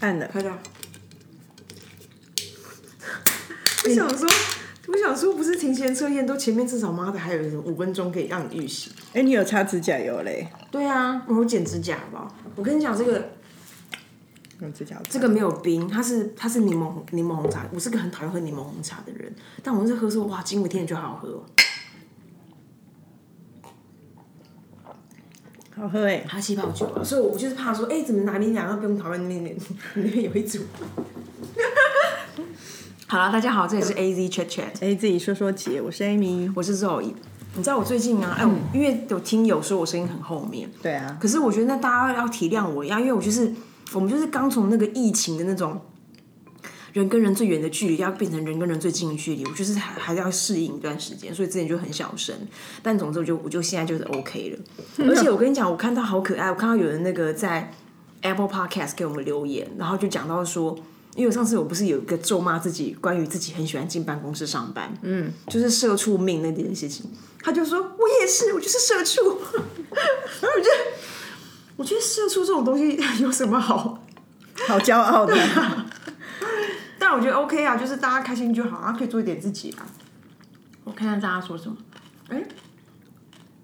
按了。拍照。我想说，我想说，不是提前测验都前面至少妈的还有五分钟可以让你预习。哎、你有擦指甲油嘞？对啊，我有剪指甲，吧？我跟你讲，这个用指甲这个没有冰，它是它是柠檬柠檬红茶。我是个很讨厌喝柠檬红茶的人，但我是喝说哇，惊为天人就好好喝哦。好喝哎、哈气泡酒啊，所以我就是怕说，哎、怎么哪边两个不用讨论那边那边有一组。好了，大家好，这里是 A Z Chat Chat，A Z 说说姐，我是 Amy。我是 Zoe。你知道我最近啊，哎、我因为有听友说我声音很后面，对啊，可是我觉得那大家要体谅我一样，因为我就是我们就是刚从那个疫情的那种人跟人最远的距离，要变成人跟人最近的距离，我就是还还是要适应一段时间，所以之前就很小声。但总之我就我就现在就是 OK 了。而且我跟你讲，我看到好可爱，我看到有人那个在 Apple Podcast 给我们留言，然后就讲到说。因为我上次我不是有一个咒骂自己，关于自己很喜欢进办公室上班，嗯，就是社畜命那件事情，他就说我也是，我就是社畜，我觉得我觉得社畜这种东西有什么好？好骄傲的。但我觉得 OK 啊，就是大家开心就好，啊，可以做一点自己啊。我看看大家说什么。哎、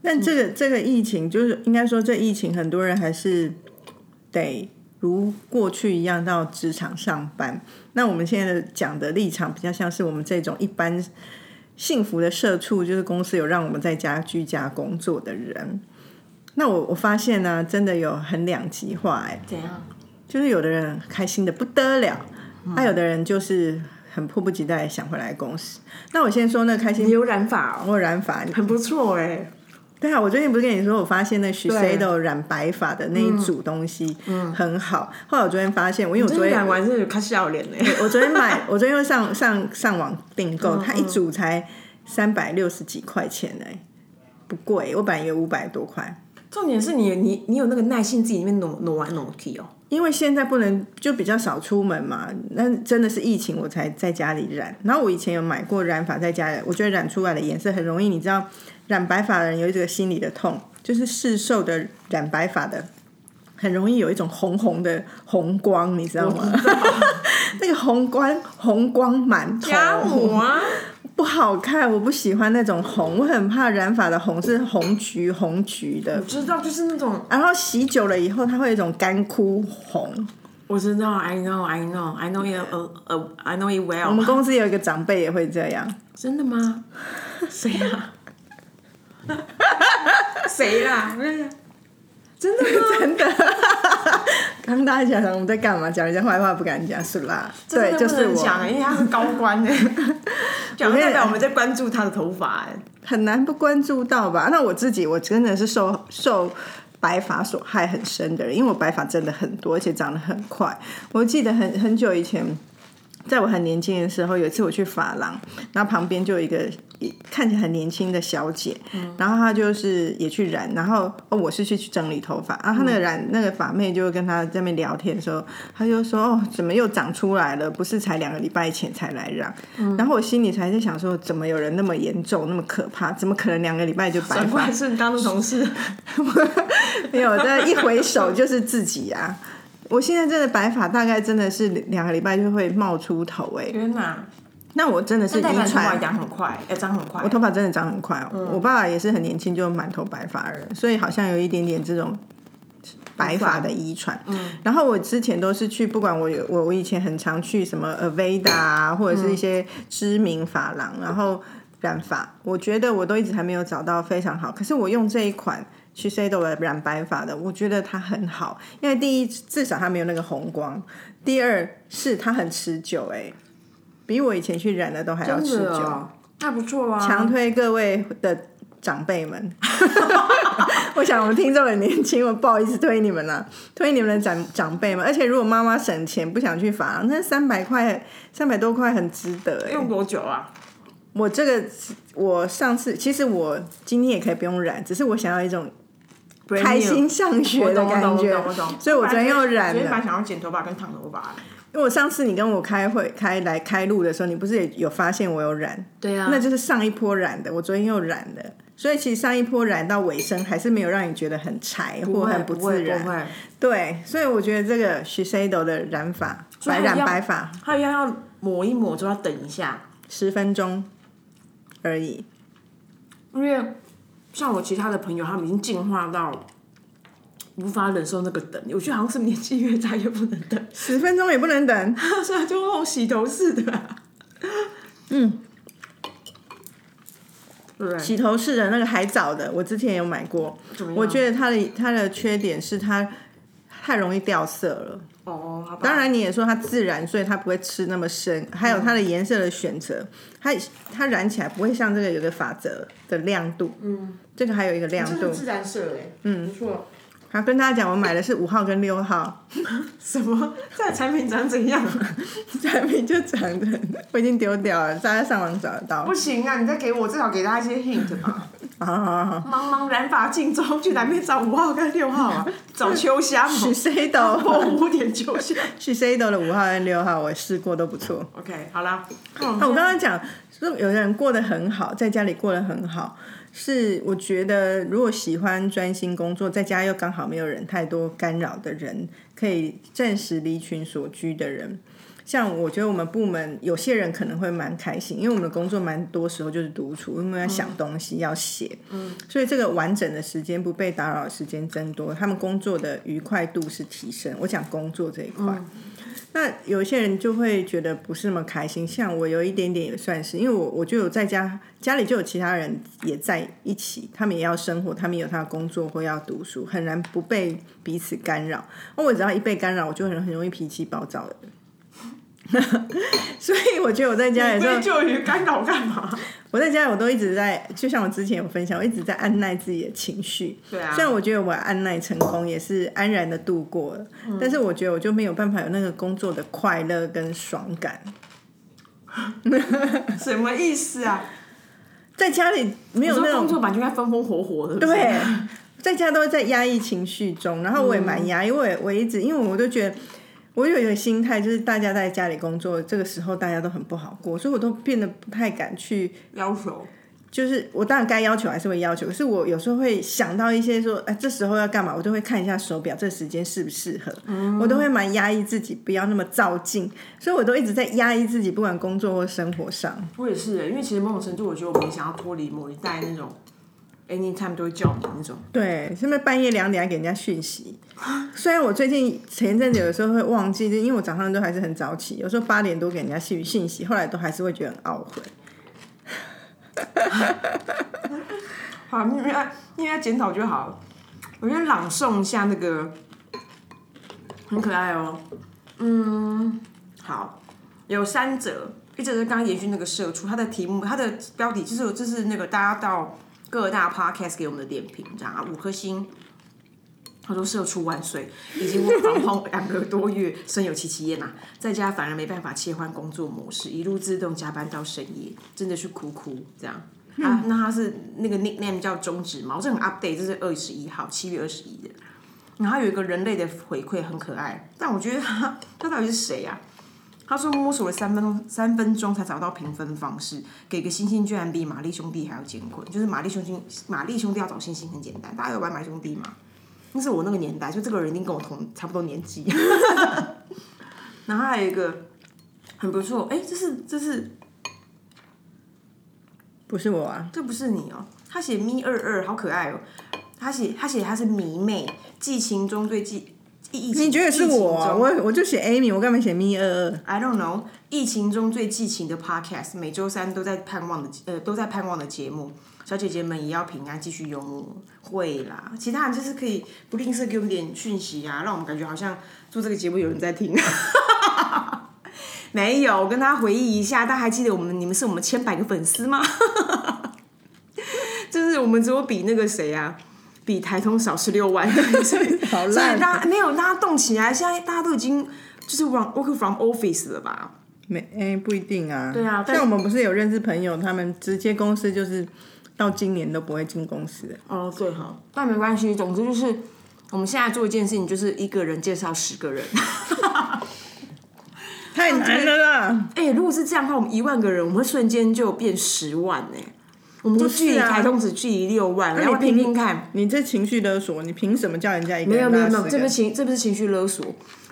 但这个这个疫情，就是应该说这疫情，很多人还是得如过去一样到职场上班。那我们现在的讲的立场比较像是我们这种一般幸福的社畜，就是公司有让我们在家居家工作的人。那我我发现呢、真的有很两极化哎、怎样？就是有的人开心的不得了，那、有的人就是很迫不及待想回来公司。那我先说那个开心你有染发哦，我有染发，很不错哎。对啊，我最近不是跟你说，我发现那 Shiseido 染白发的那一组东西很好。后来我昨天发现，我因为我昨天染完真的有看笑脸哎。我昨天买，我昨天又上上上网订购，它一组才三百六十几块钱哎、不贵。我本来以为五百多块，重点是你你你有那个耐心，自己里面挪挪来挪去哦。因为现在不能就比较少出门嘛，那真的是疫情我才在家里染。然后我以前有买过染发在家里，我觉得染出来的颜色很容易，你知道，染白发的人有一个心理的痛，就是市售的染白发的。很容易有一种红红的红光，你知道吗？那个红光红光满头，家母啊，不好看，我不喜欢那种红，我很怕染发的红是红橘红橘的我，知道就是那种，然后洗久了以后，它会有一种干枯红。我知道，I know, I know, I know it, uh, uh, I know it 我 well 们。公司有一个长辈也会这样，真的吗？谁呀？谁啦？真的吗？真的。刚刚大家想我们在干嘛？讲人家坏话不敢讲，是啦。对，就是我。因为他是高官哎，讲代表我们在关注他的头发哎。很难不关注到吧？那我自己，我真的是受受白发所害很深的人，因为我白发真的很多，而且长得很快。我记得很很久以前，在我很年轻的时候，有一次我去发廊，然后旁边就有一个一看起来很年轻的小姐，然后她就是也去染，然后哦我是去去整理头发，然后她那个染、那个发妹就跟她在那边聊天的时候，她就说哦怎么又长出来了？不是才两个礼拜前才来染，然后我心里才在想说，怎么有人那么严重，那么可怕？怎么可能两个礼拜就白发？是你刚刚的同事，没有，但一回首就是自己啊！我现在真的白发，大概真的是两个礼拜就会冒出头哎、天哪！那我真的是遗传，长很快，哎，长很快我。头发真的长很快哦。我爸爸也是很年轻就满头白发的人，所以好像有一点点这种白发的遗传。嗯，然后我之前都是去，不管我有我我以前很常去什么 Aveda 啊，或者是一些知名发廊，然后染发，我觉得我都一直还没有找到非常好。可是我用这一款。去 d o 的染白发的，我觉得它很好，因为第一至少它没有那个红光，第二是它很持久、哎，比我以前去染的都还要持久。哦，那不错啊。强推各位的长辈们，我想我们听众很年轻，我不好意思推你们了，推你们的长长辈们。而且如果妈妈省钱不想去发廊，那三百块、三百多块很值得哎、用多久啊？我这个我上次其实我今天也可以不用染，只是我想要一种开心上学的感觉所以我昨天又染了。昨天本来想要剪头发跟烫头发。因为我上次你跟我开会开来开录的时候，你不是也有发现我有染？对啊那就是上一波染的，我昨天又染了，所以其实上一波染到尾声，还是没有让你觉得很柴或很不自然。对，所以我觉得这个 Shiseido 的染法，白染白发它一样要抹一抹，就要等一下，十分钟而已。因为像我其他的朋友，他们已经进化到无法忍受那个等，我觉得好像是年纪越大越不能等，十分钟也不能等，所以就那种洗头式的、啊，嗯？洗头式的那个海藻的，我之前有买过，我觉得它的它的缺点是它太容易掉色了。哦，好吧当然你也说它自然，所以它不会吃那么深，还有它的颜色的选择，它它染起来不会像这个有个法则的亮度，嗯，这个还有一个亮度。自然色哎，嗯，不错。好，跟大家讲，我买的是五号跟六号，什么？这产品长怎样？产品就长得我已经丢掉了，大家上网找得到不。行啊！你再给我至少给他一些 hint 吧。好好好茫茫染发镜中，去南边找五号跟六号啊？找秋香哦，，Shiseido 破五点秋香。Shiseido 的五号跟六号我试过都不错。OK，好啦。那我刚刚讲，说有人过得很好，在家里过得很好，是我觉得如果喜欢专心工作，在家又刚好没有人太多干扰的人，可以暂时离群所居的人。像我觉得我们部门有些人可能会蛮开心，因为我们的工作蛮多时候就是独处，因为要想东西、要写，嗯，所以这个完整的时间不被打扰的时间增多，他们工作的愉快度是提升。我讲工作这一块，那有一些人就会觉得不是那么开心，像我有一点点也算是，因为我我就有在家家里就有其他人也在一起，他们也要生活，他们有他的工作或要读书，很难不被彼此干扰。那我只要一被干扰，我就很很容易脾气暴躁。所以我觉得我在家里的时候归，咎于干扰干嘛？我在家里我都一直在，就像我之前有分享，我一直在按耐自己的情绪。对啊虽然我觉得我按耐成功，也是安然的度过了，嗯但是我觉得我就没有办法有那个工作的快乐跟爽感。什么意思啊？在家里没有那种工作版就该风风火火的，对，在家都在压抑情绪中，然后我也蛮压抑，我也我一直因为我都觉得。我有一个心态，就是大家在家里工作，这个时候大家都很不好过，所以我都变得不太敢去要求。就是我当然该要求还是会要求，可是我有时候会想到一些说，哎，这时候要干嘛，我都会看一下手表，这时间适不适合，我都会蛮压抑自己，不要那么照进，所以我都一直在压抑自己，不管工作或生活上。我也是耶，因为其实某种程度，我觉得我们想要脱离某一代那种 anytime 都会叫你那种。对，是不是半夜两点还给人家讯息？虽然我最近前一阵子有时候会忘记，就因为我早上都还是很早起，有时候八点多给人家讯信息，后来都还是会觉得很懊悔。好，因为因为要检讨就好。我先朗诵一下那个，很可爱哦。嗯，好，有三则，一则是刚刚延续那个社畜，它的题目，它的标题就是就是那个大家到各大 podcast 给我们的点评，这样啊，五颗星。他说：“社畜万岁，已经防控两个多月，身有戚戚焉呐，在家反而没办法切换工作模式，一路自动加班到深夜，真的是哭哭这样。啊，那他是那个 nickname 叫中指毛，这很 update，这是二十一号，七月二十一的。然后有一个人类的回馈很可爱，但我觉得他他到底是谁呀、他说摸索了三分钟，三分钟才找到评分方式，给个星星居然比玛丽兄弟还要艰困。就是玛丽兄弟，玛丽兄弟要找星星很简单，大家有玩玛丽兄弟吗？那是我那个年代，就这个人一定跟我同差不多年纪。然后还有一个很不错，哎，这是这是不是我啊，这不是你哦，他写咪二二，好可爱哦。他写他写他是迷妹，寄情中对寄疫情，你觉得是我、我我就写 Amy，我干嘛写咪二二？I don't know，疫情中最激情的 podcast，每周三都在盼望的呃都在盼望的节目，小姐姐们也要平安，继续幽默。会啦，其他人就是可以不吝啬给我们点讯息啊，让我们感觉好像做这个节目有人在听。没有，我跟大家回忆一下，大家还记得我们你们是我们千百个粉丝吗？就是我们只有比那个谁啊，比台通少十六万，所以好所以烂大家没有大家动起来，现在大家都已经就是 work from office 了吧？没，哎、不一定啊。对啊但像我们不是有认识朋友，他们直接公司就是到今年都不会进公司。哦，对哈，但没关系，总之就是我们现在做一件事情，就是一个人介绍十个人。太难了啦！哎、如果是这样的话，我们一万个人，我们会瞬间就变十万呢、我们就距离啊台中只距离六万，那然后你凭听听看。你这情绪勒索，你凭什么叫人家一个没有人没有没有，这不是情这不是情绪勒索。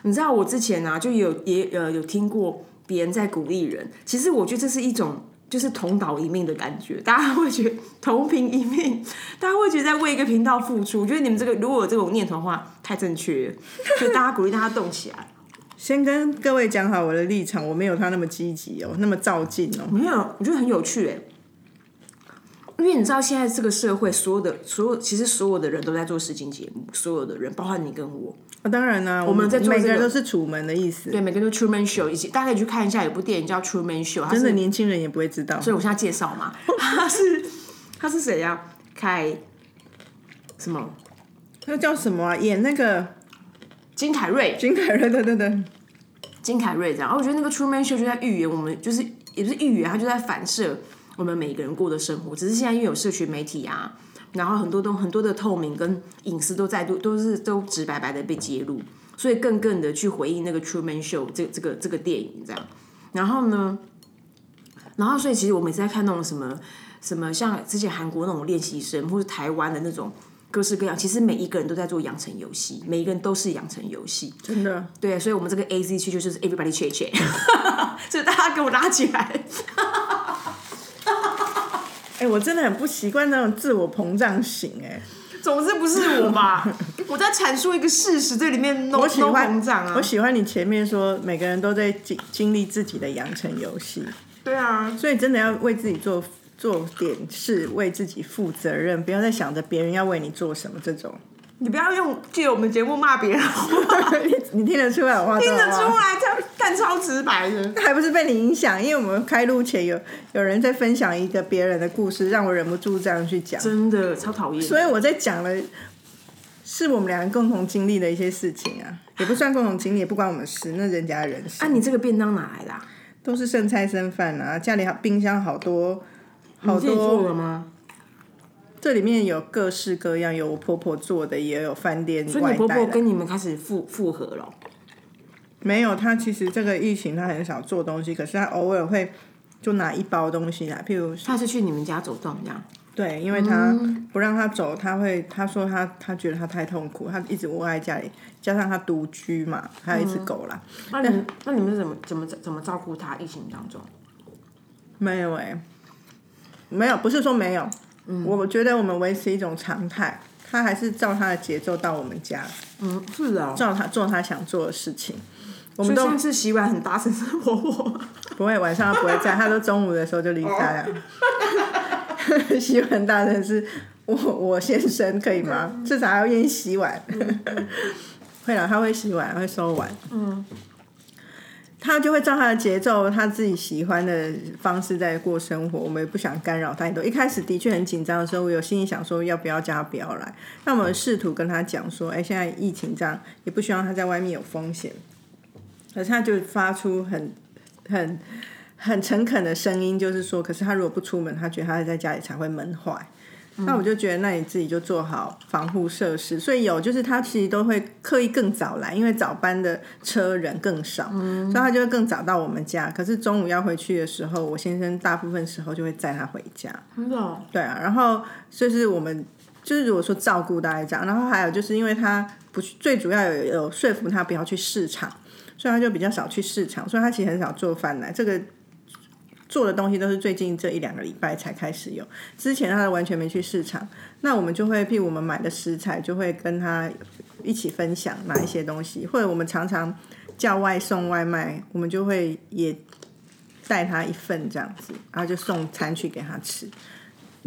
你知道我之前啊，就有也呃有听过别人在鼓励人，其实我觉得这是一种就是同岛一命的感觉，大家会觉得同频一命，大家会觉得在为一个频道付出。我觉得你们这个如果有这种念头的话，太正确了，所以大家鼓励大家动起来。先跟各位讲好我的立场，我没有他那么积极哦，那么照进哦。没有，我觉得很有趣哎。因为你知道，现在这个社会，所有的所有，其实所有的人都在做实境节目，所有的人，包括你跟我，啊，当然啦、我们在做每个人都是楚门的意思。对，每个人都 Truman Show，以及大家可以去看一下，有部电影叫 Truman Show，真的年轻人也不会知道。所以我现在介绍嘛，他是他是谁呀、凯什么？那叫什么啊？演那个金凯瑞，金凯瑞，对对对，金凯瑞这样。然后我觉得那个 Truman Show 就在预言我们，就是也不是预言，他就在反射我们每一个人过的生活。只是现在因为有社群媒体啊，然后很多都很多的透明跟隐私都在都都是都直白白的被揭露，所以更更的去回应那个 Truman Show 这这个这个电影这样。然后呢，然后所以其实我每次在看那种什么什么像之前韩国那种练习生，或者台湾的那种。各式各样，其实每一个人都在做养成游戏，每一个人都是养成游戏。真的。对，所以我们这个 A Z 区就是 everybody check check，所以大家给我拉起来。哎、我真的很不习惯那种自我膨胀型、哎，总之不是我吧？我在阐述一个事实，这里面 no 我喜 no 欢膨胀啊我。喜欢你前面说每个人都在经经历自己的养成游戏，对啊，所以真的要为自己做做点事，为自己负责任，不要再想着别人要为你做什么这种。你不要用借我们节目骂别人，你你听得出来我话听得出来，这但超直白的。还不是被你影响？因为我们开录前有有人在分享一个别人的故事，让我忍不住这样去讲，真的超讨厌。所以我在讲了，是我们两个共同经历的一些事情啊，也不算共同经历，也不关我们事，那人家的人生。啊，你这个便当哪来的、啊？都是剩菜剩饭啊，家里还冰箱好多好你自己做吗？这里面有各式各样，有我婆婆做的，也有饭店所以你婆。婆跟你们开始复复合了？没有，她其实这个疫情她很少做东西，可是她偶尔会就拿一包东西来，譬如她是去你们家走动这样？对，因为他不让他走，他会他说她她觉得他太痛苦，他一直窝在家里，加上他独居嘛，还有一只狗啦，那你那你们是怎么怎么怎么照顾他？疫情当中？没有哎、没有，不是说没有，嗯我觉得我们维持一种常态，他还是照他的节奏到我们家。嗯，是哦。照他做他想做的事情。我们都所以上次洗碗很大声是婆婆。不会晚上他不会在，他都中午的时候就离开了。洗碗大人是我我先生可以吗？至少还要愿意洗碗。会了，他会洗碗，会收碗。嗯。他就会照他的节奏，他自己喜欢的方式在过生活。我们也不想干扰太多。一开始的确很紧张的时候，我有心里想说要不要叫他不要来。那我们试图跟他讲说，哎、现在疫情这样，也不希望他在外面有风险。可是他就发出很很很诚恳的声音，就是说，可是他如果不出门，他觉得他在家里才会闷坏。那我就觉得，那你自己就做好防护设施。所以有就是他其实都会刻意更早来，因为早班的车人更少，所以他就会更早到我们家。可是中午要回去的时候，我先生大部分时候就会载他回家。真的、哦？对啊，然后就是我们就是如果说照顾大家然后还有就是因为他不去，最主要有有说服他不要去市场，所以他就比较少去市场，所以他其实很少做饭来。这个做的东西都是最近这一两个礼拜才开始有，之前他完全没去市场。那我们就会，譬如我们买的食材，就会跟他一起分享哪一些东西，或者我们常常叫外送外卖，我们就会也带他一份这样子，然后就送餐去给他吃。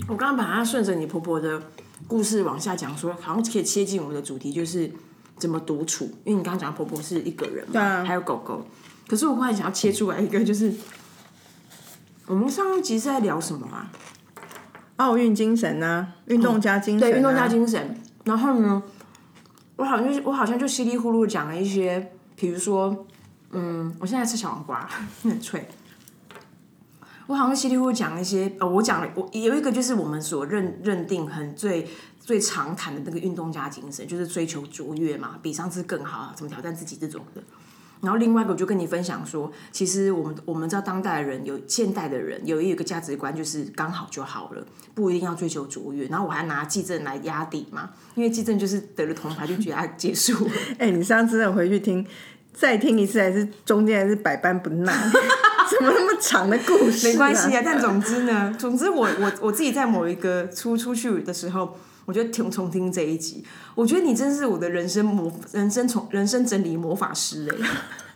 我刚刚把它顺着你婆婆的故事往下讲，说好像可以切进我们的主题，就是怎么独处。因为你刚刚讲婆婆是一个人嘛，啊还有狗狗。可是我忽然想要切出来一个，就是我们上一集是在聊什么啊？奥运精神啊，运动家精神、啊对，运动家精神。然后呢，我好像就我好像就稀里糊涂地讲了一些，比如说，嗯，我现在吃小黄瓜，很 脆。我好像稀里糊涂讲了一些，呃，我讲了，我有一个就是我们所认认定很最最常谈的那个运动家精神，就是追求卓越嘛，比上次更好，怎么挑战自己这种的。然后另外一个我就跟你分享说，其实我们我们知道当代人有现代的人有一个价值观，就是刚好就好了，不一定要追求卓越。然后我还拿季正来压底嘛，因为季正就是得了铜牌就觉得他结束了。哎、你上次回去听，再听一次，还是中间还是百般不耐？怎么那么长的故事、没关系啊，但总之呢，总之我我我自己在某一个出出去的时候，我就听重听这一集，我觉得你真是我的人生魔人生从人生整理魔法师哎、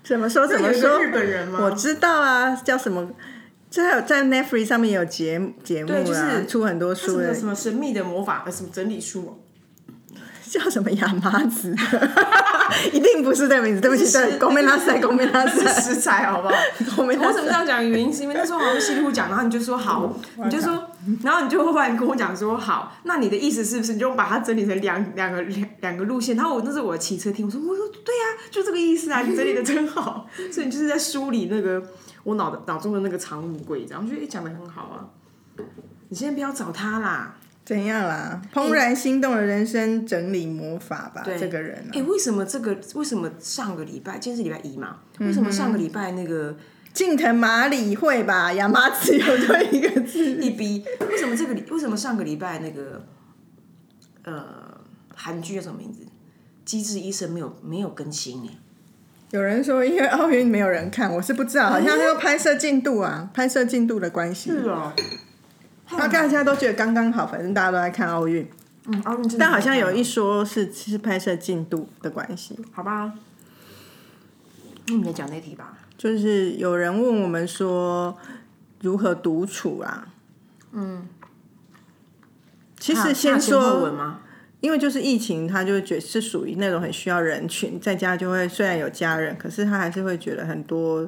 怎么说怎么说？日本人吗我知道啊，叫什么？这还有在 Netflix 上面也有节节目啦，对就是出很多书的什么神秘的魔法呃什么整理书哦、叫什么亚麻子，一定不是这个名字，对不起，是对，公面拉塞，公面拉是塞，食材好不好？公面拉我怎么这塞。样讲？原因是因为那时候好像稀里糊讲，然后你就说好，你就说，然后你就忽然跟我讲说好，那你的意思是不是你就把它整理成两两个两两个路线？然后我那是我骑车听，我说我说对呀、就这个意思啊，你整理的真好，所以你就是在梳理那个我脑的脑中的那个藏物柜，这样我觉得诶讲的很好啊。你先不要找他啦，怎样啦？怦然心动的人生整理魔法吧，这个人、啊哎、，为什么这个？为什么上个礼拜，今天是礼拜一嘛？为什么上个礼拜那个近藤麻里会吧？亚麻子有对一个字，一逼？为什么这个礼？为什么上个礼拜那个呃韩剧叫什么名字？《机智医生》没有没有更新哎？有人说因为奥运没有人看，我是不知道，好像说拍摄进度啊，拍摄进度的关系，是哦，那大家都觉得刚刚好，反正大家都在看奥运，嗯，奥运但好像有一说是是拍摄进度的关系，好吧？那你来讲那题吧。就是有人问我们说如何独处啊，嗯，其实先说？因为就是疫情，他就觉得是属于那种很需要人群，在家就会虽然有家人，可是他还是会觉得很多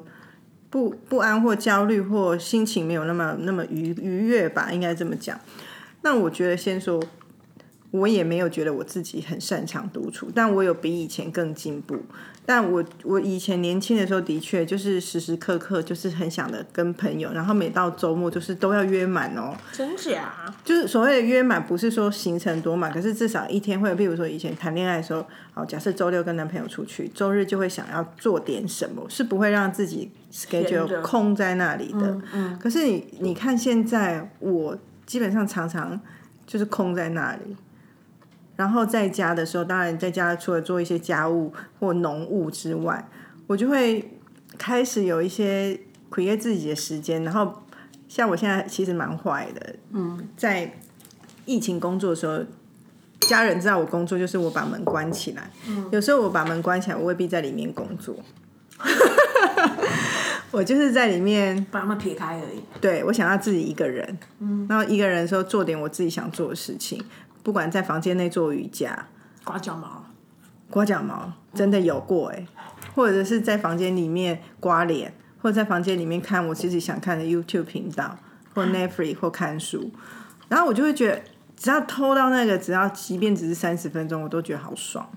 不不安或焦虑或心情没有那么那么愉愉悦吧，应该这么讲。那我觉得先说，我也没有觉得我自己很擅长独处，但我有比以前更进步。但我我以前年轻的时候，的确就是时时刻刻就是很想的跟朋友，然后每到周末就是都要约满哦。真假？就是所谓的约满，不是说行程多满，可是至少一天会有，比如说以前谈恋爱的时候，好，假设周六跟男朋友出去，周日就会想要做点什么，是不会让自己 schedule 空在那里的。嗯，可是你你看现在，我基本上常常就是空在那里。然后在家的时候，当然在家除了做一些家务或农务之外，我就会开始有一些 create 自己的时间。然后像我现在其实蛮坏的，嗯，在疫情工作的时候，家人知道我工作，就是我把门关起来。嗯，有时候我把门关起来，我未必在里面工作。我就是在里面，把他们撇开而已。对我想要自己一个人，嗯，然后一个人的时候做点我自己想做的事情，不管在房间内做瑜伽、刮脚毛，刮脚毛，真的有过哎、或者是在房间里面刮脸，或者在房间里面看我自己想看的 YouTube 频道，或 Netflix 或看书，然后我就会觉得，只要偷到那个，只要即便只是三十分钟，我都觉得好爽。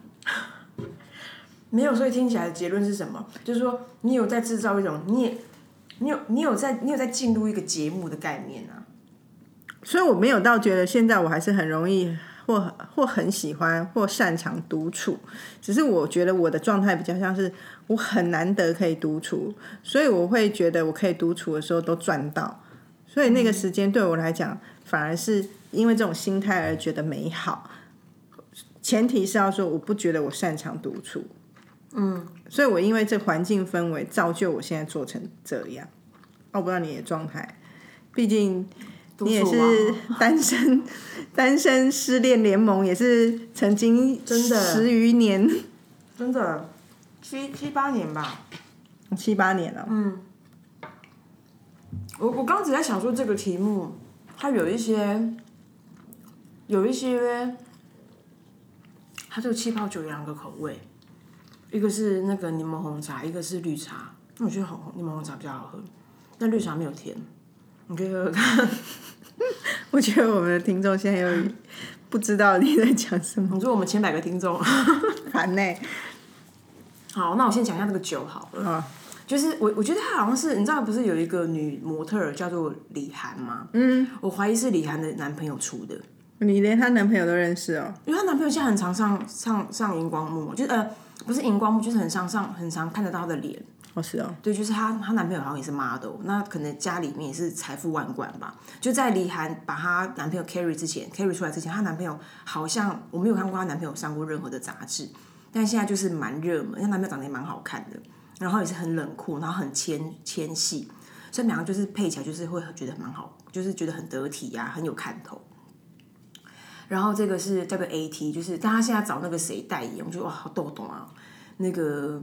没有，所以听起来的结论是什么？就是说你有在制造一种，你也，你有你有在你有在进入一个节目的概念啊。所以我没有到觉得现在我还是很容易或或很喜欢或擅长独处，只是我觉得我的状态比较像是我很难得可以独处，所以我会觉得我可以独处的时候都赚到，所以那个时间对我来讲反而是因为这种心态而觉得美好。前提是要说我不觉得我擅长独处，嗯，所以我因为这环境氛围造就我现在做成这样。我不知道你的状态，毕竟你也是 单身，单身失恋联盟也是曾经真的十余年，真的七七八年吧。七八年了。嗯，我我刚刚只在想说这个题目，它有一些有一些，它这个气泡酒有两个口味，一个是那个柠檬红茶，一个是绿茶。那我觉得红柠檬红茶比较好喝，但绿茶没有甜，你可以喝喝看。我觉得我们的听众现在又不知道你在讲什么，你说我们千百个听众，烦呢、好，那我先讲一下这个酒好了。啊，就是我，我觉得他好像是，你知道不是有一个女模特儿叫做李涵吗？嗯，我怀疑是李涵的男朋友出的。你连她男朋友都认识哦？因为她男朋友现在很常上上上荧光幕，就是呃不是荧光幕，就是很常上很常看得到她的脸。是哦，对，就是她她男朋友好像也是 model，那可能家里面也是财富万贯吧。就在李涵把她男朋友 carry 之前，carry 出来之前，她男朋友好像我没有看过她男朋友上过任何的杂志，但现在就是蛮热门，她男朋友长得也蛮好看的，然后也是很冷酷，然后很纤纤细，所以两个就是配起来就是会觉得蛮好，就是觉得很得体呀、很有看头。然后这个是叫做 AT，就是但他现在找那个谁代言，我觉得哇好逗懂啊，那个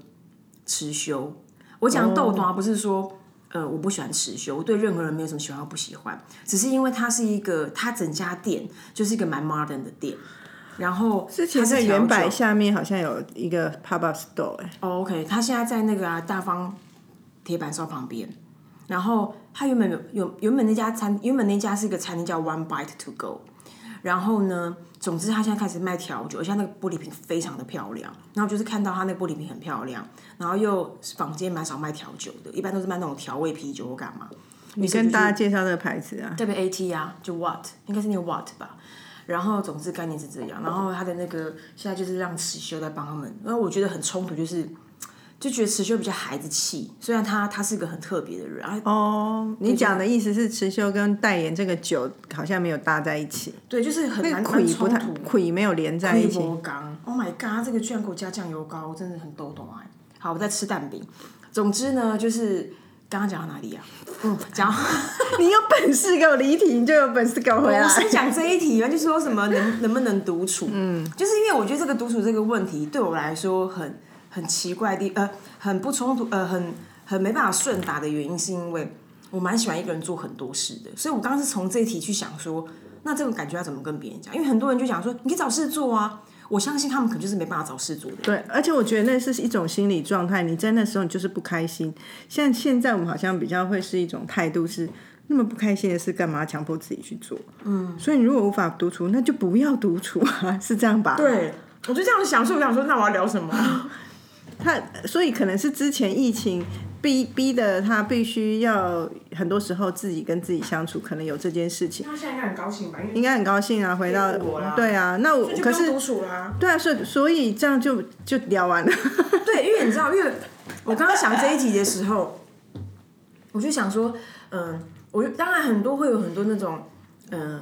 池修。我讲逗懂啊，不是说呃我不喜欢持修，我对任何人没有什么喜欢或不喜欢，只是因为它是一个，它整家店就是一个蛮 modern 的店。然后之前它在原百酒下面好像有一个 pop up store，哎，哦，OK，他现在在那个啊大方铁板烧旁边，然后他原本有有原本那家餐原本那家是一个餐厅叫 One Bite to Go，然后呢，总之他现在开始卖调酒，而且那个玻璃瓶非常的漂亮，然后就是看到他那个玻璃瓶很漂亮，然后又坊间蛮少卖调酒的，一般都是卖那种调味啤酒或干嘛。你跟大家介绍这个牌子啊？这边 AT 啊，就 What 应该是那个 What 吧。然后总之概念是这样，然后他的那个现在就是让池修在帮他们，然后我觉得很冲突，就是就觉得池秀比较孩子气，虽然他他是个很特别的人，啊，哦，你讲的意思是池秀跟代言这个酒好像没有搭在一起，对，就是很难冲突。魁没有连在一起。，Oh my god，这个居然给我加酱油膏，我真的很抖懂哎。好，我在吃蛋饼。总之呢，就是刚刚讲到哪里啊？嗯，讲到 你有本事给我离题，你就有本事给我回来我。是讲这一题嘛，就是说什么能能不能独处？嗯，就是因为我觉得这个独处这个问题对我来说很很奇怪的，呃，很不冲突，呃，很很没办法顺达的原因，是因为我蛮喜欢一个人做很多事的，所以我刚刚是从这一题去想说，那这种感觉要怎么跟别人讲？因为很多人就讲说，你可以找事做啊。我相信他们可能就是没办法找事做的。对，而且我觉得那是一种心理状态，你在那时候你就是不开心。像现在我们好像比较会是一种态度是。那么不开心的事，干嘛强迫自己去做？嗯，所以你如果无法独处，那就不要独处啊，是这样吧？对，我就这样想，所以我想说，那我要聊什么？他所以可能是之前疫情逼逼的他必须要很多时候自己跟自己相处，可能有这件事情，他现在应该很高兴吧？应该很高兴啊，回到对啊，那我可是独处啦。对啊，所以所以这样就就聊完了。对，因为你知道，因为我刚刚想这一集的时候，我就想说，嗯，我就当然很多会有很多那种，嗯，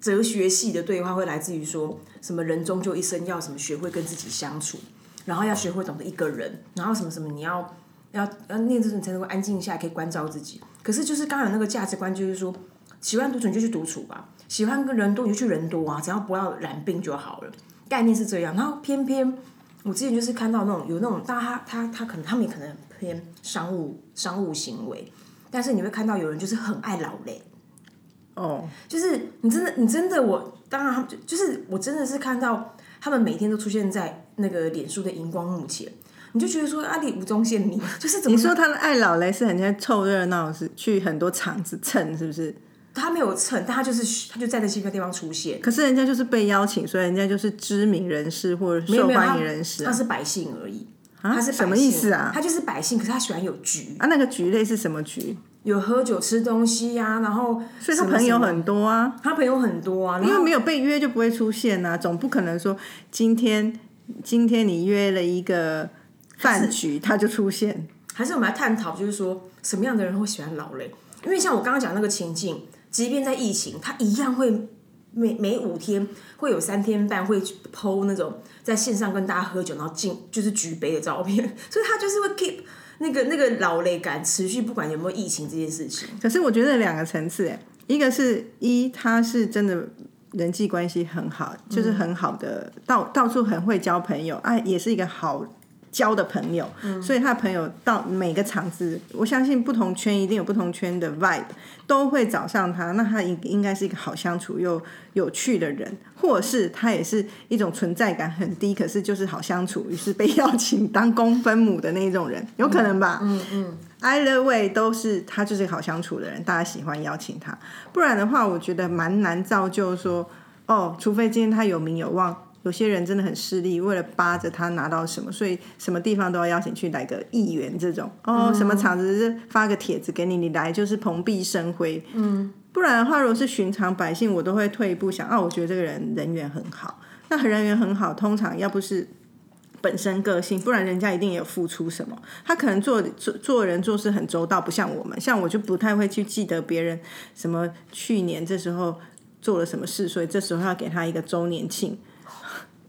哲学系的对话会来自于说什么人终究一生要什么学会跟自己相处，然后要学会懂得一个人，然后什么什么你要要要念这种才能够安静下来，可以关照自己。可是就是刚刚有那个价值观，就是说喜欢独处你就去独处吧，喜欢跟人多你就去人多啊，只要不要染病就好了。概念是这样，然后偏偏我之前就是看到那种有那种，大家他他他可能他们也可能偏商务商务行为，但是你会看到有人就是很爱劳累，哦，就是你真的你真的我当然他们就就是我真的是看到他们每天都出现在那个脸书的荧光幕前，你就觉得说阿里无中线你就是怎么你说他的爱老雷是很像凑热闹，是去很多场子蹭，是不是？他没有蹭，但他就是他就在那些个地方出现，可是人家就是被邀请，所以人家就是知名人士或者受欢迎人士啊。他是百姓而已，啊他是什么意思啊？他就是百姓，可是他喜欢有局，啊，那个局类是什么局？有喝酒吃东西呀、然后所以他朋友很多啊，他朋友很多啊，因为没有被约就不会出现啊、总不可能说今天今天你约了一个饭局，他就出现。还是我们来探讨，就是说什么样的人会喜欢劳累？因为像我刚刚讲那个情境，即便在疫情，他一样会每每五天会有三天半会剖那种在线上跟大家喝酒，然后敬就是举杯的照片，所以他就是会 keep 那个那个劳累感持续，不管有没有疫情这件事情。可是我觉得两个层次，哎，一个是一他是真的人际关系很好，就是很好的到到处很会交朋友，啊，也是一个好。交的朋友，所以他的朋友到每个场子，我相信不同圈一定有不同圈的 vibe，都会找上他。那他应应该是一个好相处又有趣的人，或者是他也是一种存在感很低，可是就是好相处，于是被邀请当公分母的那种人，有可能吧？嗯嗯，either way 都是他就是好相处的人，大家喜欢邀请他。不然的话，我觉得蛮难造就说，哦，除非今天他有名有望。有些人真的很势利，为了扒着他拿到什么，所以什么地方都要邀请去来个议员这种哦，什么场子发个帖子给你，你来就是蓬荜生辉。嗯，不然的话，如果是寻常百姓，我都会退一步想，啊，我觉得这个人人缘很好。那人缘很好，通常要不是本身个性，不然人家一定也有付出什么。他可能做做做人做事很周到，不像我们，像我就不太会去记得别人什么去年这时候做了什么事，所以这时候要给他一个周年庆。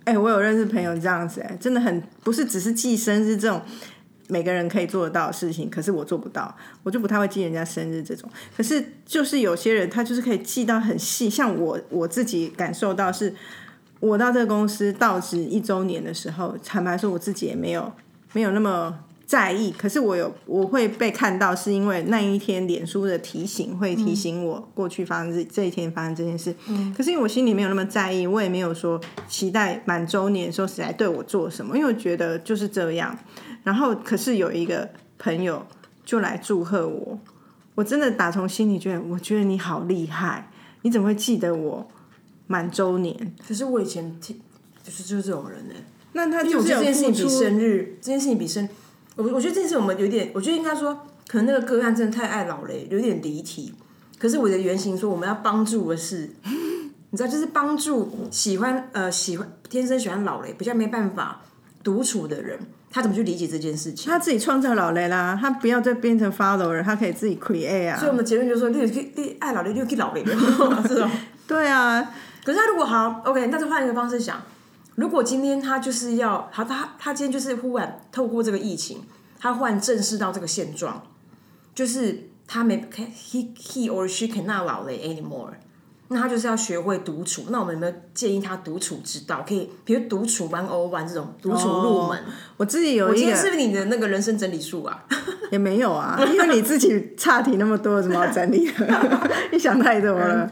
哎、我有认识朋友这样子、哎，真的很不是只是记生日这种。每个人可以做得到的事情，可是我做不到，我就不太会记人家生日这种。可是就是有些人，他就是可以记到很细，像我我自己感受到是，我到这个公司到职一周年的时候，坦白说我自己也没有没有那么在意，可是我有我会被看到，是因为那一天脸书的提醒会提醒我过去发生这这一天发生这件事。可是因为我心里没有那么在意，我也没有说期待满周年的时候谁来对我做什么，因为我觉得就是这样。然后可是有一个朋友就来祝贺我，我真的打从心里觉得，我觉得你好厉害，你怎么会记得我满周年？可是我以前听就是就是这种人呢、那他就是这件事情比生日，这件事情比生，我我觉得这次我们有点，我觉得应该说，可能那个个案真的太爱老雷，有点离题。可是我的原型说，我们要帮助的是，你知道，就是帮助喜欢呃喜欢天生喜欢老雷，比较没办法独处的人，他怎么去理解这件事情？他自己创造老雷啦，他不要再变成 follower，他可以自己 create 啊所以。我们的结论就是说，你你爱老雷，你有去老雷，这种。对啊，可是他如果好，OK，那就换一个方式想，如果今天他就是要，他，他他今天就是忽然透过这个疫情，他忽然正视到这个现状，就是他没 he he or she cannot 老了 anymore，那他就是要学会独处。那我们有没有建议他独处之道？可以，比如独处 one o one 这种独处入门。我自己有我今一个天是不是你的那个人生整理术啊？也没有啊，因为你自己差题那么多，怎么好整理？你想太多了。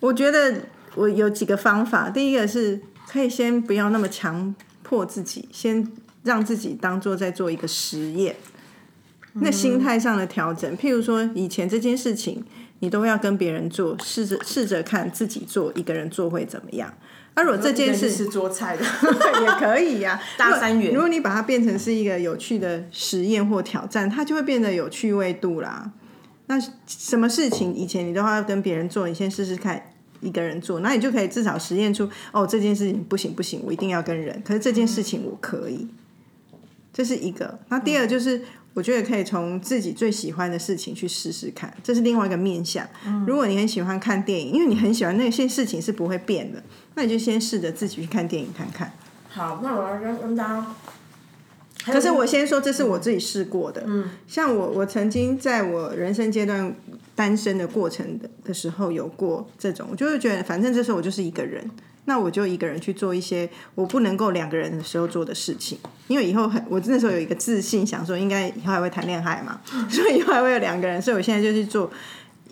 我觉得我有几个方法，第一个是可以先不要那么强迫自己，先让自己当做在做一个实验。那心态上的调整，譬如说以前这件事情你都要跟别人做，试着试着看自己做一个人做会怎么样。那、如果这件事是做菜的，也可以呀、大三元如果如果你把它变成是一个有趣的实验或挑战，它就会变得有趣味度啦。那什么事情以前你都要跟别人做，你先试试看一个人做，那你就可以至少实验出哦这件事情不行不行，我一定要跟人。可是这件事情我可以，这是一个。那第二就是。我觉得可以从自己最喜欢的事情去试试看，这是另外一个面向。如果你很喜欢看电影，因为你很喜欢那些事情是不会变的，那你就先试着自己去看电影看看。好，那我要跟跟大家。可是我先说，这是我自己试过的。嗯，像我，我曾经在我人生阶段单身的过程的的时候，有过这种，我就会觉得，反正这时候我就是一个人，那我就一个人去做一些我不能够两个人的时候做的事情。因为以后很，我那时候有一个自信，想说应该以后还会谈恋爱嘛，所以以后还会有两个人，所以我现在就去做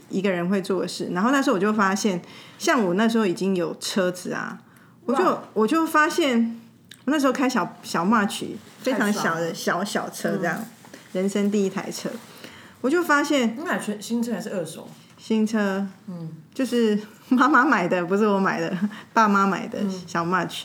一个人会做的事。然后那时候我就发现，像我那时候已经有车子啊，我就我就发现，我那时候开小小 March。非常小的小小车，这样、人生第一台车，我就发现你买全新车还是二手？新车，嗯，就是妈妈买的，不是我买的，爸妈买的小 March。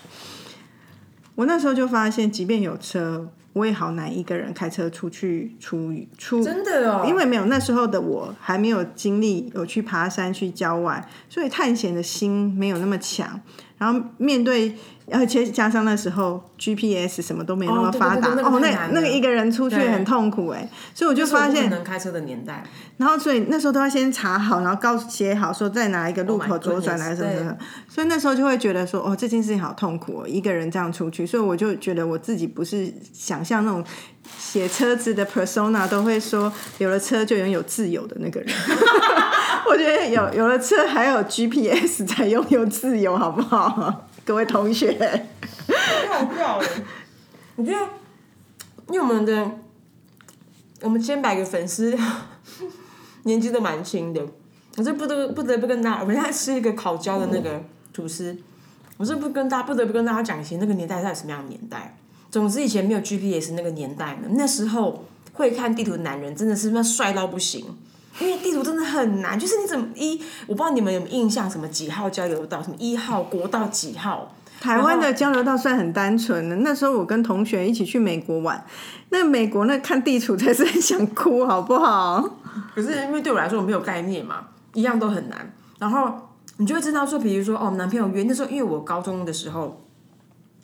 我那时候就发现，即便有车，我也好难一个人开车出去出出，真的哦，因为没有那时候的我还没有经历有去爬山去郊外，所以探险的心没有那么强。然后面对，而且加上那时候 GPS 什么都没那么发达，哦那那个一个人出去很痛苦哎，所以我就发现，能开车的年代，然后所以那时候都要先查好，然后告写好说在哪一个路 Oh 口左转来什么什么，所以那时候就会觉得说，哦，这件事情好痛苦哦，一个人这样出去，所以我就觉得我自己不是想象那种写车子的 persona 都会说有了车就拥有自由的那个人。我觉得有有了车还有 GPS 才拥有自由，好不好？各位同学，好笑哎！我觉得，因为我们的我们千百个粉丝年纪都蛮轻的，我是不得不得不跟大家，我们现在吃一个烤焦的那个吐司，我是不跟大家不得不跟大家讲，以前那个年代在什么样的年代？总之以前没有 GPS 那个年代呢，那时候会看地图的男人真的是那帅到不行。因为地图真的很难，就是你怎么一，我不知道你们有没有印象，什么几号交流道，什么一号国道几号，台湾的交流道算很单纯的。那时候我跟同学一起去美国玩，那美国那看地图才是很想哭，好不好？可是因为对我来说我没有概念嘛，一样都很难。然后你就会知道说，比如说哦，男朋友约那时候，因为我高中的时候，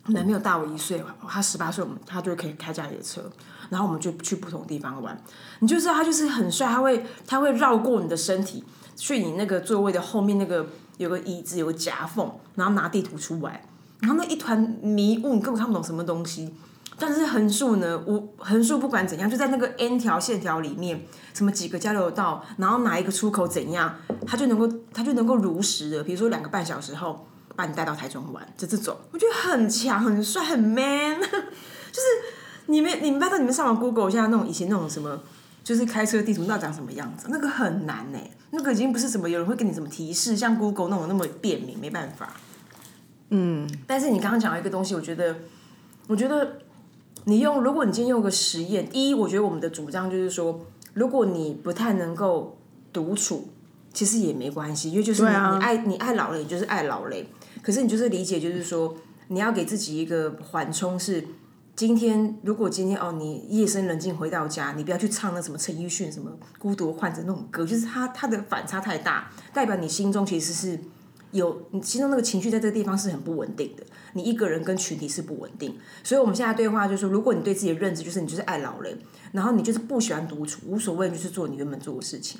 男朋友大我一岁，他十八岁，我们他就可以开家里的车，然后我们就去不同地方玩。你就知道他就是很帅，他会他会绕过你的身体，去你那个座位的后面那个有个椅子有个夹缝，然后拿地图出来，然后那一团迷雾，你根本看不懂什么东西。但是横竖呢，我横竖不管怎样，就在那个 n 条线条里面，什么几个交流道，然后哪一个出口怎样，他就能够他就能够如实的，比如说两个半小时后把你带到台中玩，就这种，我觉得很强、很帅、很 man。就是你们你们拜托你们上网 Google 一下那种以前那种什么，就是开车地图那长什么样子，那个很难呢，那个已经不是什么有人会给你什么提示，像 Google 那种那么便民，没办法。嗯，但是你刚刚讲了一个东西，我觉得，我觉得。你用，如果你今天用个实验，一，我觉得我们的主张就是说，如果你不太能够独处，其实也没关系，因为就是你爱你爱劳累，就是爱劳累。可是你就是理解，就是说你要给自己一个缓冲，是今天如果今天哦，你夜深人静回到家，你不要去唱那什么陈奕迅什么孤独患者那种歌，就是他他的反差太大，代表你心中其实是。有你心中那个情绪在这个地方是很不稳定的，你一个人跟群体是不稳定，所以我们现在对话就是说，如果你对自己的认知就是你就是爱老人，然后你就是不喜欢独处，无所谓就是做你原本做的事情。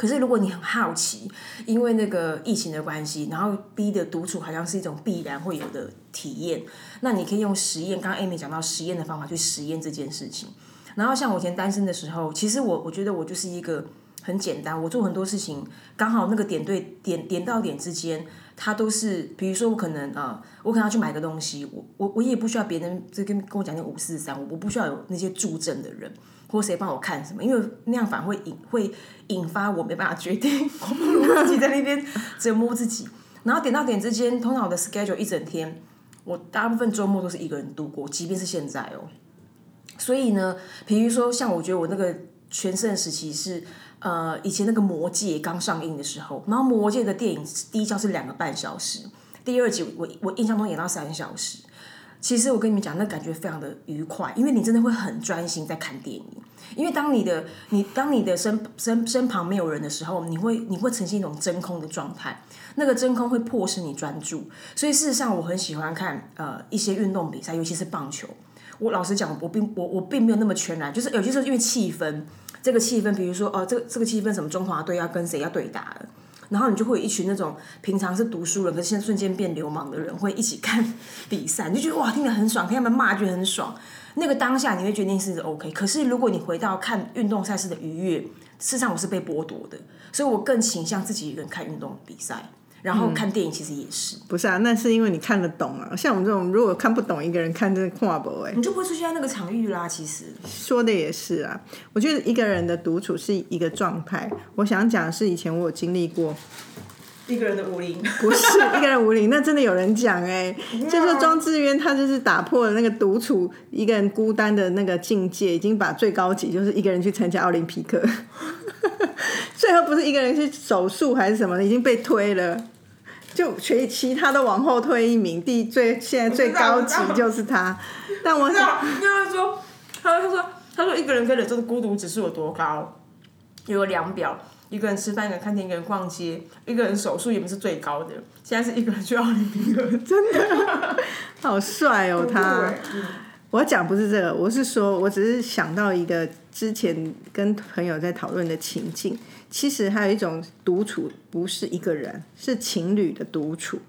可是如果你很好奇，因为那个疫情的关系，然后逼的独处好像是一种必然会有的体验，那你可以用实验，刚刚 Amy 讲到实验的方法去实验这件事情。然后像我以前单身的时候，其实我我觉得我就是一个。很简单，我做很多事情，刚好那个点对点点到点之间，它都是，比如说我可能啊，我可能要去买个东西，我我我也不需要别人这跟跟我讲那五四三，五我不需要有那些助阵的人，或谁帮我看什么，因为那样反而会引会引发我没办法决定，我不如自己在那边折磨自己。然后点到点之间，通常我的 schedule 一整天，我大部分周末都是一个人度过，即便是现在哦。所以呢，比如说像我觉得我那个全盛时期是。呃，以前那个《魔戒》刚上映的时候，然后《魔戒》的电影第一集是两个半小时，第二集我我印象中演到三小时。其实我跟你们讲，那感觉非常的愉快，因为你真的会很专心在看电影。因为当你的你当你的身身身旁没有人的时候，你会你会呈现一种真空的状态，那个真空会迫使你专注。所以事实上，我很喜欢看呃一些运动比赛，尤其是棒球。我老实讲，我并我我并没有那么全然，就是有些时候因为气氛。这个气氛，比如说哦，这个这个气氛，什么中华队要跟谁要对打了，然后你就会有一群那种平常是读书人，可是现在瞬间变流氓的人，会一起看比赛，你就觉得哇，听得很爽，听他们骂觉得很爽。那个当下你会决定是 OK，可是如果你回到看运动赛事的愉悦，事实上我是被剥夺的，所以我更倾向自己一个人看运动比赛。然后看电影其实也是，不是啊？那是因为你看得懂啊。像我们这种如果看不懂一个人看，真的跨不哎，你就不会出现在那个场域啦。其实说的也是啊。我觉得一个人的独处是一个状态。我想讲的是，以前我有经历过一个人的武林，不是一个人武林，那真的有人讲哎，就说庄智渊他就是打破了那个独处一个人孤单的那个境界，已经把最高级就是一个人去参加奥林匹克。最后不是一个人去手术还是什么的，已经被推了，就全其他的往后推一名，第最现在最高级就是他。但我想，因为说，他他说他说一个人可以忍受的孤独指数有多高？有个量表，一个人吃饭，一个人看电影，一个人逛街，一个人手术也不是最高的。现在是一个人去奥林匹克，真的好帅哦！他，我讲不是这个，我是说我只是想到一个之前跟朋友在讨论的情境。其实还有一种独处，不是一个人，是情侣的独处。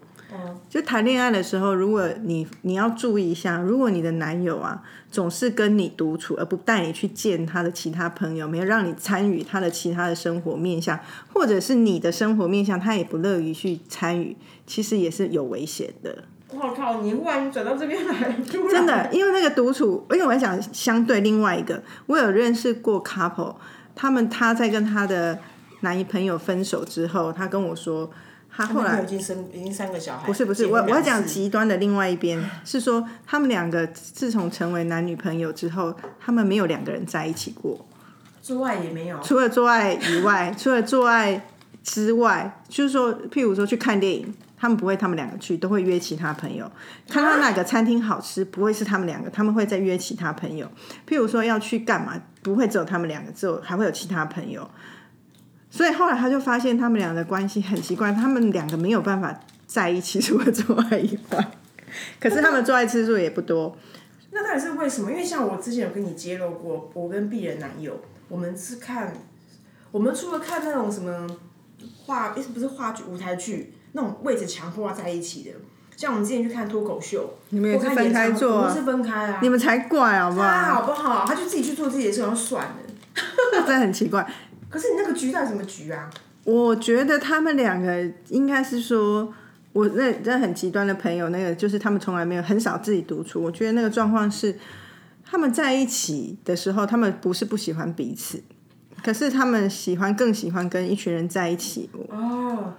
就谈恋爱的时候，如果你你要注意一下，如果你的男友啊总是跟你独处，而不带你去见他的其他朋友，没有让你参与他的其他的生活面向，或者是你的生活面向，他也不乐于去参与，其实也是有危险的。我靠！你忽然转到这边来，真的，因为那个独处，因为我想相对另外一个，我有认识过 couple，他们他在跟他的。男朋友分手之后，他跟我说，他后来已经生已经三个小孩。不是不是，我我要讲极端的另外一边，是说他们两个自从成为男女朋友之后，他们没有两个人在一起过，做爱也没有。除了做爱以外，除了做爱之外，就是说，譬如说去看电影，他们不会他们两个去，都会约其他朋友。看到哪个餐厅好吃，不会是他们两个，他们会再约其他朋友。譬如说要去干嘛，不会只有他们两个，只有还会有其他朋友。所以后来他就发现他们俩的关系很奇怪，他们两个没有办法在一起，除了做爱以外，可是他们做爱次数也不多。那到底是为什么？因为像我之前有跟你揭露过，我跟鄙人男友，我们是看，我们除了看那种什么话，诶不是话剧、舞台剧那种位置强化在一起的，像我们之前去看脱口秀，你们也是分开做啊我们是分开啊。你们才怪好不他好？好不好？他就自己去做自己的事，然后算了。真的很奇怪。可是你那个局到底什么局啊？我觉得他们两个应该是说，我那那很极端的朋友，那个就是他们从来没有很少自己独处。我觉得那个状况是，他们在一起的时候，他们不是不喜欢彼此，可是他们喜欢更喜欢跟一群人在一起。哦，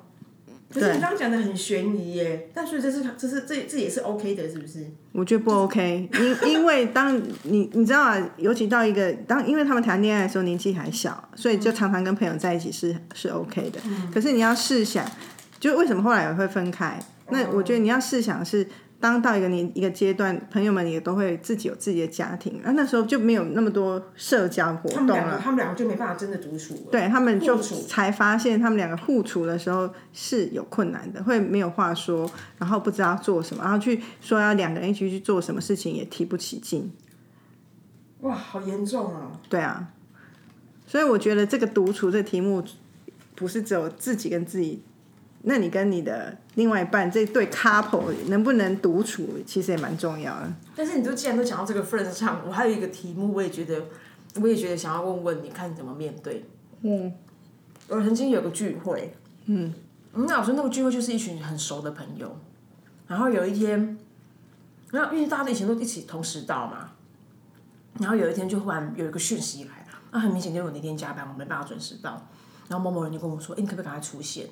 可是你刚刚讲的很悬疑耶，但所以这是这是这这也是 OK 的，是不是？我觉得不 OK，因因为当你你知道啊，尤其到一个当，因为他们谈恋爱的时候年纪还小，所以就常常跟朋友在一起是是 OK 的。可是你要试想，就为什么后来也会分开？那我觉得你要试想是，当到一个年一个阶段，朋友们也都会自己有自己的家庭，啊，那时候就没有那么多社交活动了。他们两个就没办法真的独处了。对他们就才发现，他们两个互处的时候是有困难的，会没有话说，然后不知道做什么，然后去说要两个人一起去做什么事情也提不起劲。哇，好严重啊！对啊，所以我觉得这个独处这个题目不是只有自己跟自己，那你跟你的另外一半这对 couple 能不能独处，其实也蛮重要的。但是你都既然都讲到这个份上，我还有一个题目，我也觉得，我也觉得想要问问你，看你怎么面对。嗯，我曾经有个聚会，嗯，那我说那个聚会就是一群很熟的朋友，然后有一天，然后因为大家以前都一起同时到嘛，然后有一天就忽然有一个讯息来，那很明显就是我那天加班，我没办法准时到，然后某某人就跟我说，哎、你可不可以赶快出现？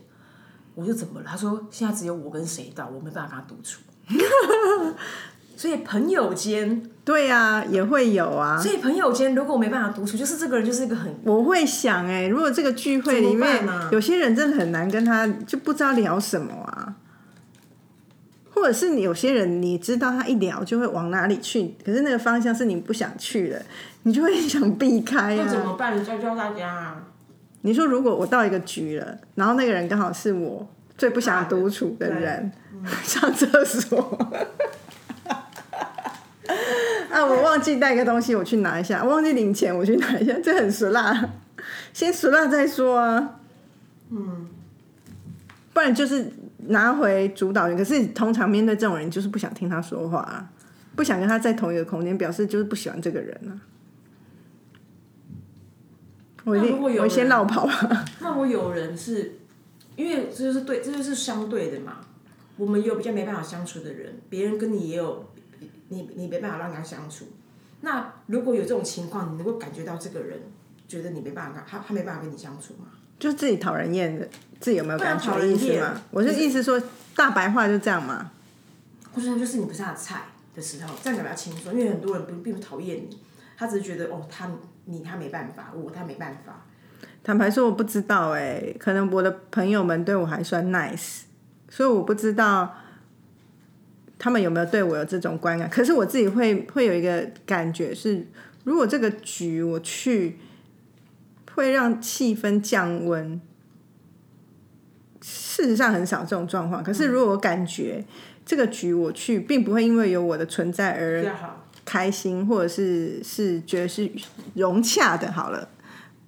我就怎么了？他说现在只有我跟谁到，我没办法跟他独处。所以朋友间，对呀、也会有啊。所以朋友间如果我没办法独处，就是这个人就是一个很我会想、哎，如果这个聚会里面、啊有些人真的很难跟他，就不知道聊什么啊。或者是你有些人，你知道他一聊就会往哪里去，可是那个方向是你不想去的，你就会 想避开啊。那怎么办？你教教大家啊！你说如果我到一个局了，然后那个人刚好是我最不想独处的人，上厕所。啊，我忘记带个东西，我去拿一下。我忘记领钱，我去拿一下。这很俗辣，先俗辣再说啊。嗯，不然就是拿回主导权。可是通常面对这种人，就是不想听他说话啊，不想跟他在同一个空间，表示就是不喜欢这个人啊。我一定那如果有我先人绕跑啊。那我有人是，因为这就是对，这就是相对的嘛。我们有比较没办法相处的人，别人跟你也有，你你没办法让他相处。那如果有这种情况，你能够感觉到这个人觉得你没办法跟他，他没办法跟你相处吗？就是自己讨人厌的，自己有没有感觉对啊讨厌意思吗？我是意思说，大白话就这样嘛。或者就是你不是他的菜的时候，这样讲比较轻松，因为很多人不并不讨厌你，他只是觉得哦，他你他没办法，我他没办法。坦白说，我不知道哎、可能我的朋友们对我还算 nice，所以我不知道他们有没有对我有这种观感。可是我自己会会有一个感觉是，如果这个局我去，会让气氛降温。事实上很少这种状况，可是如果我感觉这个局我去，并不会因为有我的存在而。开心，或者是是觉得是融洽的，好了，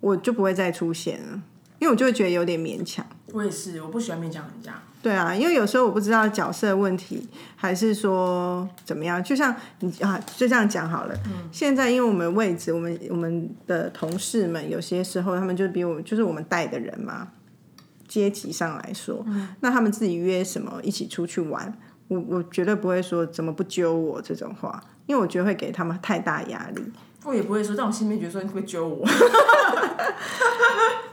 我就不会再出现了，因为我就会觉得有点勉强。我也是，我不喜欢勉强人家。对啊，因为有时候我不知道角色问题，还是说怎么样。就像你啊，就这样讲好了。现在因为我们位置，我们我们的同事们有些时候他们就比我就是我们带的人嘛，阶级上来说，那他们自己约什么一起出去玩，我我绝对不会说怎么不揪我这种话，因为我觉得会给他们太大压力。我也不会说，但我心里面觉得说你会不会揪我？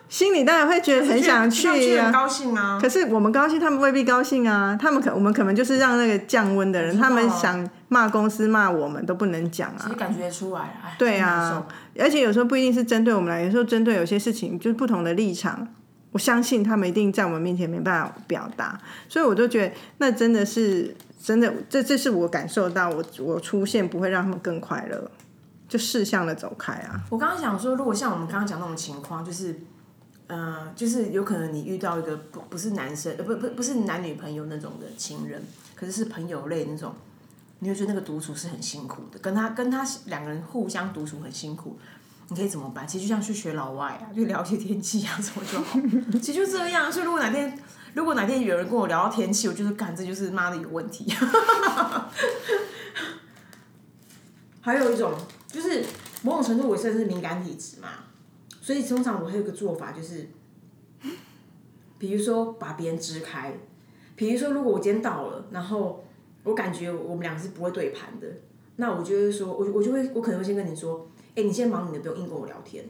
心里当然会觉得很想去啊高兴啊。可是我们高兴，他们未必高兴啊。他们可我们可能就是让那个降温的人，他们想骂公司骂我们都不能讲啊其实。感觉出来，哎，对啊，而且有时候不一定是针对我们来，有时候针对有些事情就是不同的立场。我相信他们一定在我们面前没办法表达，所以我就觉得那真的是真的，这这是我感受到我我出现不会让他们更快乐，就适向的走开啊。我刚刚想说，如果像我们刚刚讲那种情况，就是呃，就是有可能你遇到一个不不是男生，呃，不不不是男女朋友那种的情人，可是是朋友类那种，你会觉得那个独处是很辛苦的，跟他跟他两个人互相独处很辛苦。你可以怎么办？其实就像去学老外啊，就聊一些天气啊什么就好。其实就这样。所以如果哪天如果哪天有人跟我聊到天气，我就是干，这就是妈的有问题。还有一种就是某种程度我算是敏感体质嘛，所以通常我还有个做法就是，比如说把别人支开，比如说如果我今天到了，然后我感觉我们俩是不会对盘的，那我就会说，我我就会我可能会先跟你说，哎、你先忙你的，不用硬跟我聊天。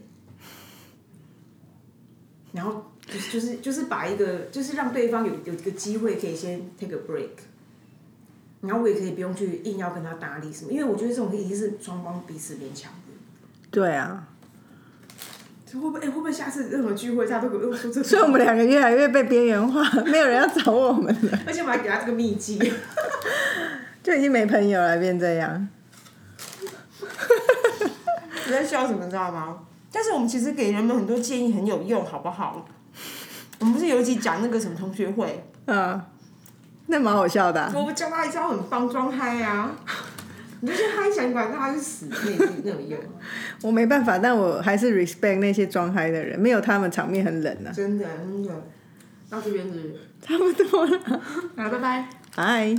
然后就是就是就是把一个就是让对方有有一个机会可以先 take a break，然后我也可以不用去硬要跟他搭理什么，因为我觉得这种已经是双方彼此勉强的。对啊，会不会、哎会不会下次任何聚会大家都给我说这所以我？们两个越来越被边缘化，没有人要找我们了，而且我还给他这个秘籍，就已经没朋友了，变这样。你在笑什么，你知道吗？但是我们其实给人们很多建议很有用，好不好？我们不是有一集讲那个什么同学会，嗯，那蛮好笑的啊、我们教他一招很棒装嗨啊，你就去嗨想管他去死，那那种用，我没办法，但我还是 respect 那些装嗨的人，没有他们场面很冷啊。真的真的。到这边是不是，差不多了，好，拜拜。拜。